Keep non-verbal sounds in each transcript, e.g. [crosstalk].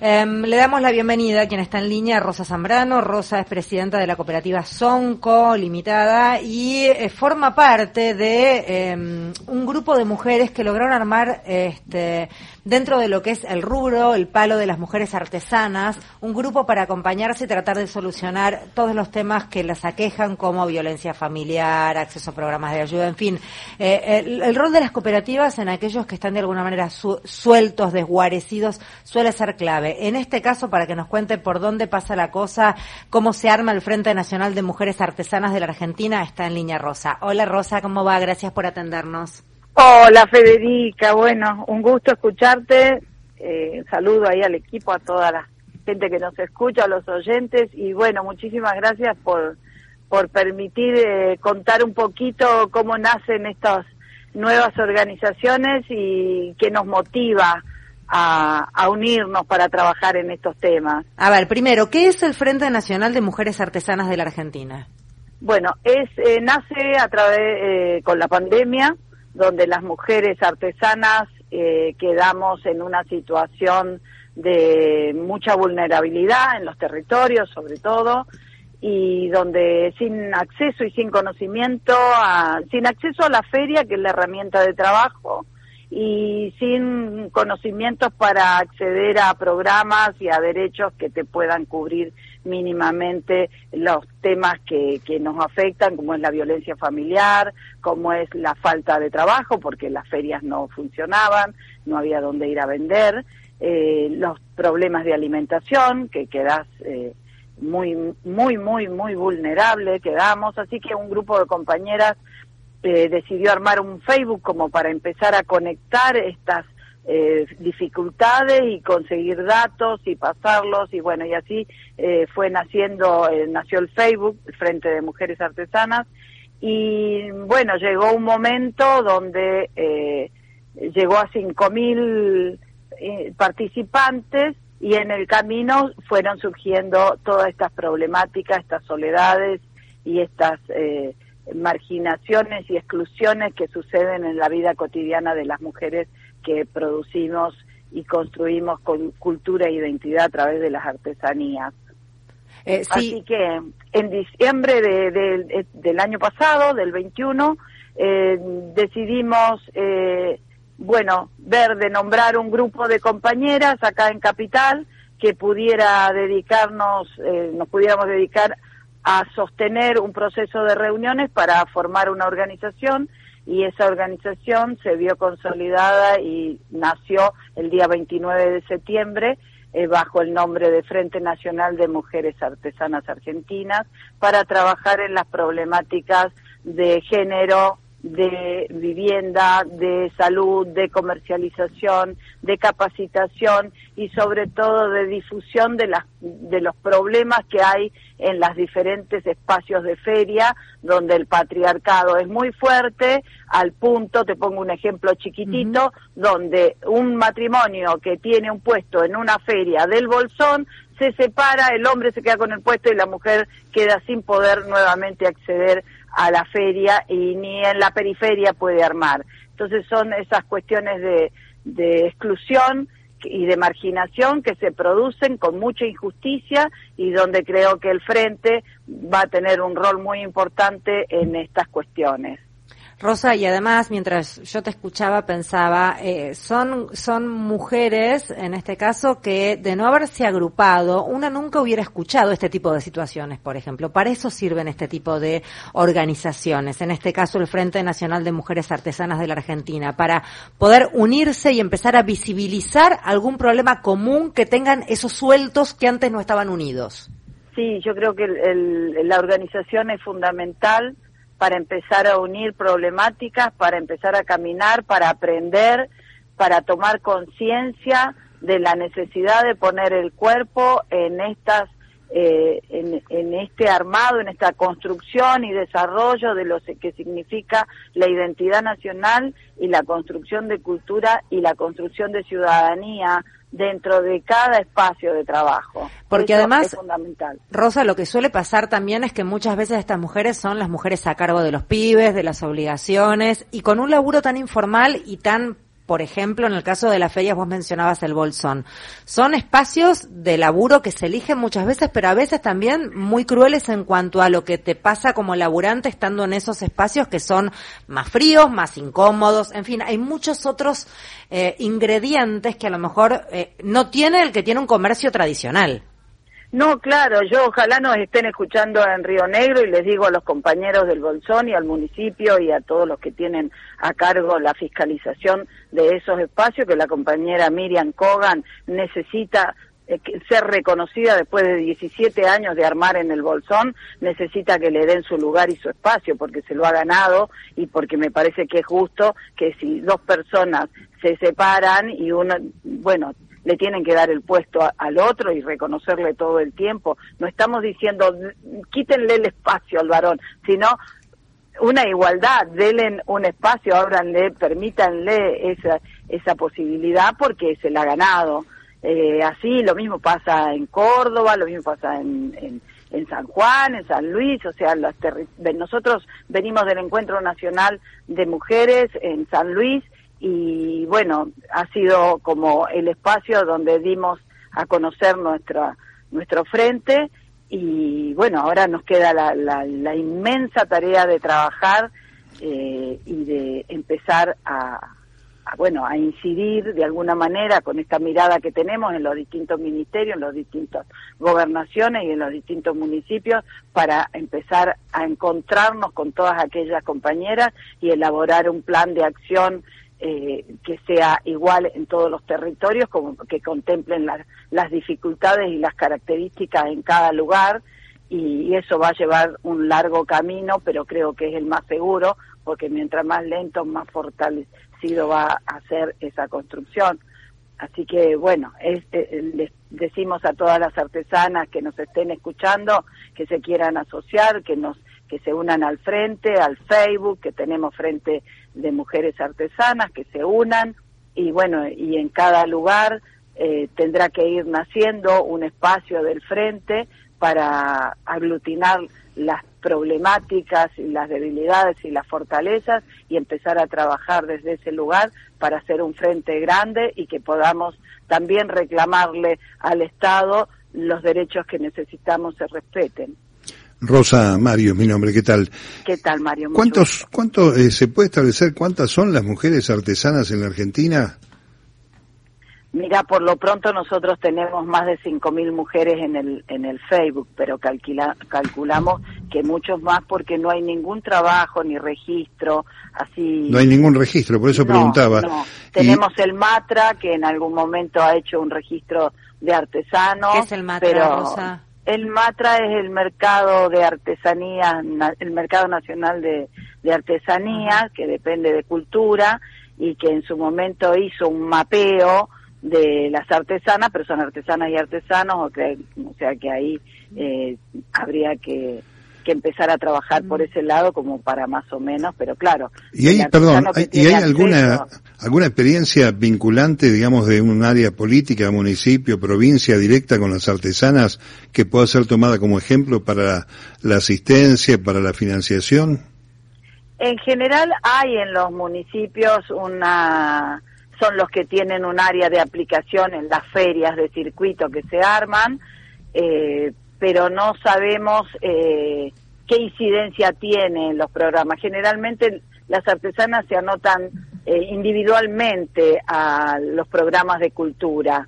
Um, le damos la bienvenida a quien está en línea, Rosa Zambrano. Rosa es presidenta de la cooperativa Sonco Limitada y eh, forma parte de um, un grupo de mujeres que lograron armar este, dentro de lo que es el rubro, el palo de las mujeres artesanas, un grupo para acompañarse y tratar de solucionar todos los temas que las aquejan como violencia familiar, acceso a programas de ayuda, en fin. Eh, el, rol de las cooperativas en aquellos que están de alguna manera su sueltos, desguarecidos, suele ser clave. En este caso, para que nos cuente por dónde pasa la cosa, cómo se arma el Frente Nacional de Mujeres Artesanas de la Argentina, está en línea Rosa. Hola Rosa, ¿cómo va? Gracias por atendernos. Hola Federica, bueno, un gusto escucharte. Eh, saludo ahí al equipo, a toda la gente que nos escucha, a los oyentes y bueno, muchísimas gracias por, por permitir eh, contar un poquito cómo nacen estas nuevas organizaciones y qué nos motiva a, a, unirnos para trabajar en estos temas. A ver, primero, ¿qué es el Frente Nacional de Mujeres Artesanas de la Argentina? Bueno, es eh, nace a través eh, con la pandemia, donde las mujeres artesanas eh, quedamos en una situación de mucha vulnerabilidad en los territorios, sobre todo, y donde sin acceso y sin conocimiento, a, sin acceso a la feria, que es la herramienta de trabajo, y sin conocimientos para acceder a programas y a derechos que te puedan cubrir mínimamente los temas que, que nos afectan, como es la violencia familiar, como es la falta de trabajo, porque las ferias no funcionaban, no había dónde ir a vender, eh, los problemas de alimentación, que quedas eh, muy, muy, muy, muy vulnerable, quedamos, así que un grupo de compañeras eh, decidió armar un Facebook como para empezar a conectar estas eh, dificultades y conseguir datos y pasarlos y bueno y así eh, fue naciendo eh, nació el Facebook Frente de Mujeres Artesanas y bueno llegó un momento donde eh, llegó a cinco mil eh, participantes y en el camino fueron surgiendo todas estas problemáticas estas soledades y estas marginaciones y exclusiones que suceden en la vida cotidiana de las mujeres que producimos y construimos con cultura e identidad a través de las artesanías. Eh, sí. Así que en diciembre de, de, del año pasado, del 21, eh, decidimos, eh, bueno, ver de nombrar un grupo de compañeras acá en Capital que pudiera dedicarnos, eh, nos pudiéramos dedicar a sostener un proceso de reuniones para formar una organización y esa organización se vio consolidada y nació el día 29 de septiembre eh, bajo el nombre de Frente Nacional de Mujeres Artesanas Argentinas para trabajar en las problemáticas de género, de vivienda, de salud, de comercialización, de capacitación y sobre todo de difusión de, las, de los problemas que hay en los diferentes espacios de feria donde el patriarcado es muy fuerte, al punto, te pongo un ejemplo chiquitito, uh -huh. donde un matrimonio que tiene un puesto en una feria del Bolsón se separa, el hombre se queda con el puesto y la mujer queda sin poder nuevamente acceder a la feria y ni en la periferia puede armar. Entonces son esas cuestiones de, de exclusión y de marginación que se producen con mucha injusticia y donde creo que el Frente va a tener un rol muy importante en estas cuestiones. Rosa, y además, mientras yo te escuchaba, pensaba, eh, son, son mujeres, en este caso, que de no haberse agrupado, una nunca hubiera escuchado este tipo de situaciones, por ejemplo. Para eso sirven este tipo de organizaciones, en este caso el Frente Nacional de Mujeres Artesanas de la Argentina, para poder unirse y empezar a visibilizar algún problema común que tengan esos sueltos que antes no estaban unidos. Sí, yo creo que el, el, la organización es fundamental para empezar a unir problemáticas, para empezar a caminar, para aprender, para tomar conciencia de la necesidad de poner el cuerpo en estas eh, en, en, este armado, en esta construcción y desarrollo de lo que significa la identidad nacional y la construcción de cultura y la construcción de ciudadanía dentro de cada espacio de trabajo. Porque Eso además, es fundamental. Rosa, lo que suele pasar también es que muchas veces estas mujeres son las mujeres a cargo de los pibes, de las obligaciones, y con un laburo tan informal y tan por ejemplo, en el caso de las ferias vos mencionabas el bolsón. Son espacios de laburo que se eligen muchas veces, pero a veces también muy crueles en cuanto a lo que te pasa como laburante estando en esos espacios que son más fríos, más incómodos, en fin, hay muchos otros eh, ingredientes que a lo mejor eh, no tiene el que tiene un comercio tradicional. No, claro, yo ojalá nos estén escuchando en Río Negro y les digo a los compañeros del Bolsón y al municipio y a todos los que tienen a cargo la fiscalización de esos espacios que la compañera Miriam Kogan necesita eh, ser reconocida después de 17 años de armar en el Bolsón, necesita que le den su lugar y su espacio porque se lo ha ganado y porque me parece que es justo que si dos personas se separan y uno, bueno, le tienen que dar el puesto al otro y reconocerle todo el tiempo. No estamos diciendo quítenle el espacio al varón, sino una igualdad, denle un espacio, ábranle, permítanle esa, esa posibilidad porque se la ha ganado. Eh, así lo mismo pasa en Córdoba, lo mismo pasa en, en, en San Juan, en San Luis, o sea, los nosotros venimos del Encuentro Nacional de Mujeres en San Luis y bueno, ha sido como el espacio donde dimos a conocer nuestra, nuestro frente y bueno, ahora nos queda la, la, inmensa tarea de trabajar eh, y de empezar a, bueno, a incidir de alguna manera con esta mirada que tenemos en los distintos ministerios, en las distintas gobernaciones y en los distintos municipios para empezar a encontrarnos con todas aquellas compañeras y elaborar un plan de acción eh, que sea igual en todos los territorios, como que contemplen las dificultades y las características en cada lugar y, eso va a llevar un largo camino, pero creo que es el más seguro, porque mientras más lento, más fortalecido va a ser esa construcción. Así que bueno, es, eh, les decimos a todas las artesanas que nos estén escuchando que se quieran asociar, que nos que se unan al frente, al Facebook, que tenemos frente de mujeres artesanas, que se unan y bueno, y en cada lugar eh, tendrá que ir naciendo un espacio del frente para aglutinar las problemáticas y las debilidades y las fortalezas y empezar a trabajar desde ese lugar para hacer un frente grande y que podamos también reclamarle al Estado los derechos que necesitamos se respeten. Rosa Mario, mi nombre, ¿qué tal? ¿Qué tal, Mario? ¿Cuántos, cuánto eh, se puede establecer cuántas son las mujeres artesanas en la Argentina? Mira, por lo pronto nosotros tenemos más de 5.000 mujeres en el, en el Facebook, pero calcula, calculamos que muchos más porque no hay ningún trabajo ni registro, así... No hay ningún registro, por eso preguntaba. No. Tenemos el Matra, que en algún momento ha hecho un registro de artesanos. ¿Qué es el Matra, pero... El Matra es el mercado de artesanía, el mercado nacional de, de artesanía, que depende de cultura, y que en su momento hizo un mapeo de las artesanas, pero son artesanas y artesanos, o, o sea que ahí eh, habría que, que empezar a trabajar por mm. ese lado como para más o menos, pero claro. ¿Y hay, perdón, ¿y hay alguna, alguna experiencia vinculante, digamos, de un área política, municipio, provincia directa con las artesanas que pueda ser tomada como ejemplo para la asistencia, para la financiación? En general hay en los municipios una son los que tienen un área de aplicación en las ferias de circuito que se arman, eh, pero no sabemos eh, qué incidencia tienen los programas. Generalmente las artesanas se anotan eh, individualmente a los programas de cultura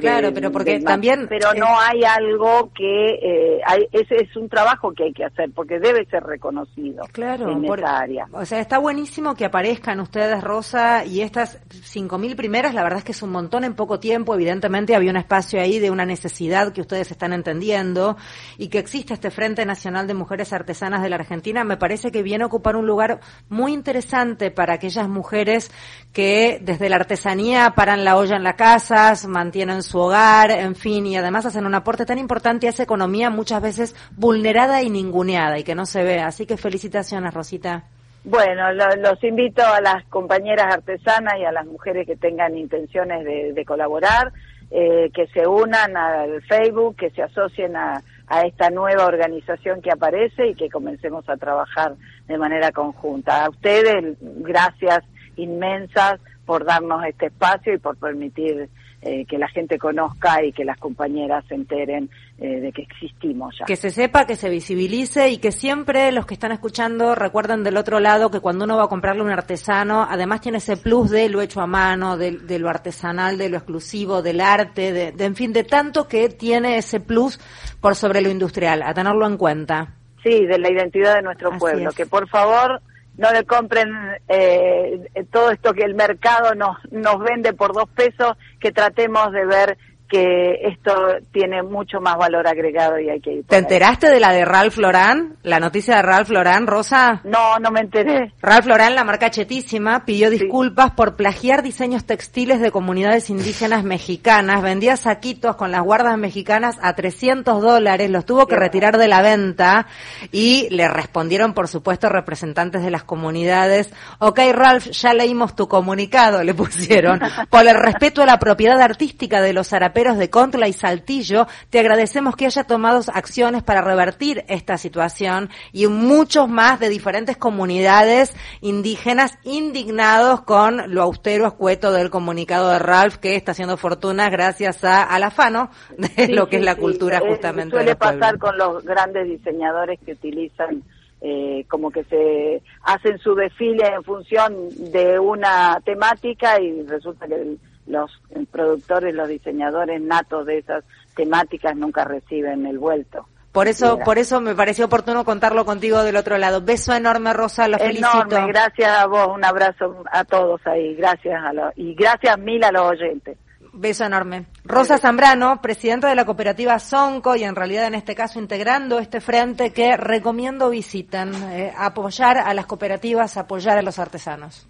Claro, pero porque también... Pero no hay algo que... Eh, hay, ese es un trabajo que hay que hacer, porque debe ser reconocido claro, en esa área. O sea, está buenísimo que aparezcan ustedes, Rosa, y estas 5.000 primeras, la verdad es que es un montón en poco tiempo. Evidentemente había un espacio ahí de una necesidad que ustedes están entendiendo, y que existe este Frente Nacional de Mujeres Artesanas de la Argentina, me parece que viene a ocupar un lugar muy interesante para aquellas mujeres que desde la artesanía paran la olla en la casa, mantienen en su hogar, en fin, y además hacen un aporte tan importante a esa economía muchas veces vulnerada y ninguneada y que no se ve. Así que felicitaciones, Rosita. Bueno, los invito a las compañeras artesanas y a las mujeres que tengan intenciones de, colaborar, eh, que se unan al Facebook, que se asocien a esta nueva organización que aparece y que comencemos a trabajar de manera conjunta. A ustedes, gracias inmensas por darnos este espacio y por permitir eh, que la gente conozca y que las compañeras se enteren eh, de que existimos ya. Que se sepa, que se visibilice y que siempre los que están escuchando recuerden del otro lado que cuando uno va a comprarle un artesano, además tiene ese plus de lo hecho a mano, de, lo artesanal, de lo exclusivo, del arte, de, de, en fin, de tanto que tiene ese plus por sobre lo industrial, a tenerlo en cuenta. Sí, de la identidad de nuestro pueblo, que por favor no le compren eh, todo esto que el mercado nos, nos vende por dos pesos, que tratemos de ver que esto tiene mucho más valor agregado y hay que ir. ¿Te enteraste de la de Ralph Lauren? ¿La noticia de Ralph Lauren, Rosa? No, no me enteré. Ralph Lauren, la marca chetísima, pidió disculpas por plagiar diseños textiles de comunidades indígenas [laughs] mexicanas. Vendía saquitos con las guardas mexicanas a 300 dólares, los tuvo que retirar de la venta y le respondieron, por supuesto, representantes de las comunidades. Ok, Ralph, ya leímos tu comunicado, le pusieron. [laughs] Por el respeto a la propiedad artística de los araperos de Contla y Saltillo, te agradecemos que haya tomado acciones para revertir esta situación y muchos más de diferentes comunidades indígenas indignados con lo austero escueto del comunicado de Ralph que está haciendo fortuna gracias a, al afano de lo que es la cultura justamente. suele pasar con los grandes diseñadores que utilizan eh, como que se hacen su desfile en función de una temática y resulta que el, los productores, los diseñadores natos de esas temáticas nunca reciben el vuelto. Por eso, por eso me pareció oportuno contarlo contigo del otro lado. Beso enorme, Rosa, lo enorme, gracias a vos, un abrazo a todos ahí, gracias a los, y gracias mil a los oyentes. Beso enorme. Rosa Zambrano, presidenta de la cooperativa Sonco y en realidad en este caso integrando este frente que recomiendo visiten, eh, apoyar a las cooperativas, apoyar a los artesanos.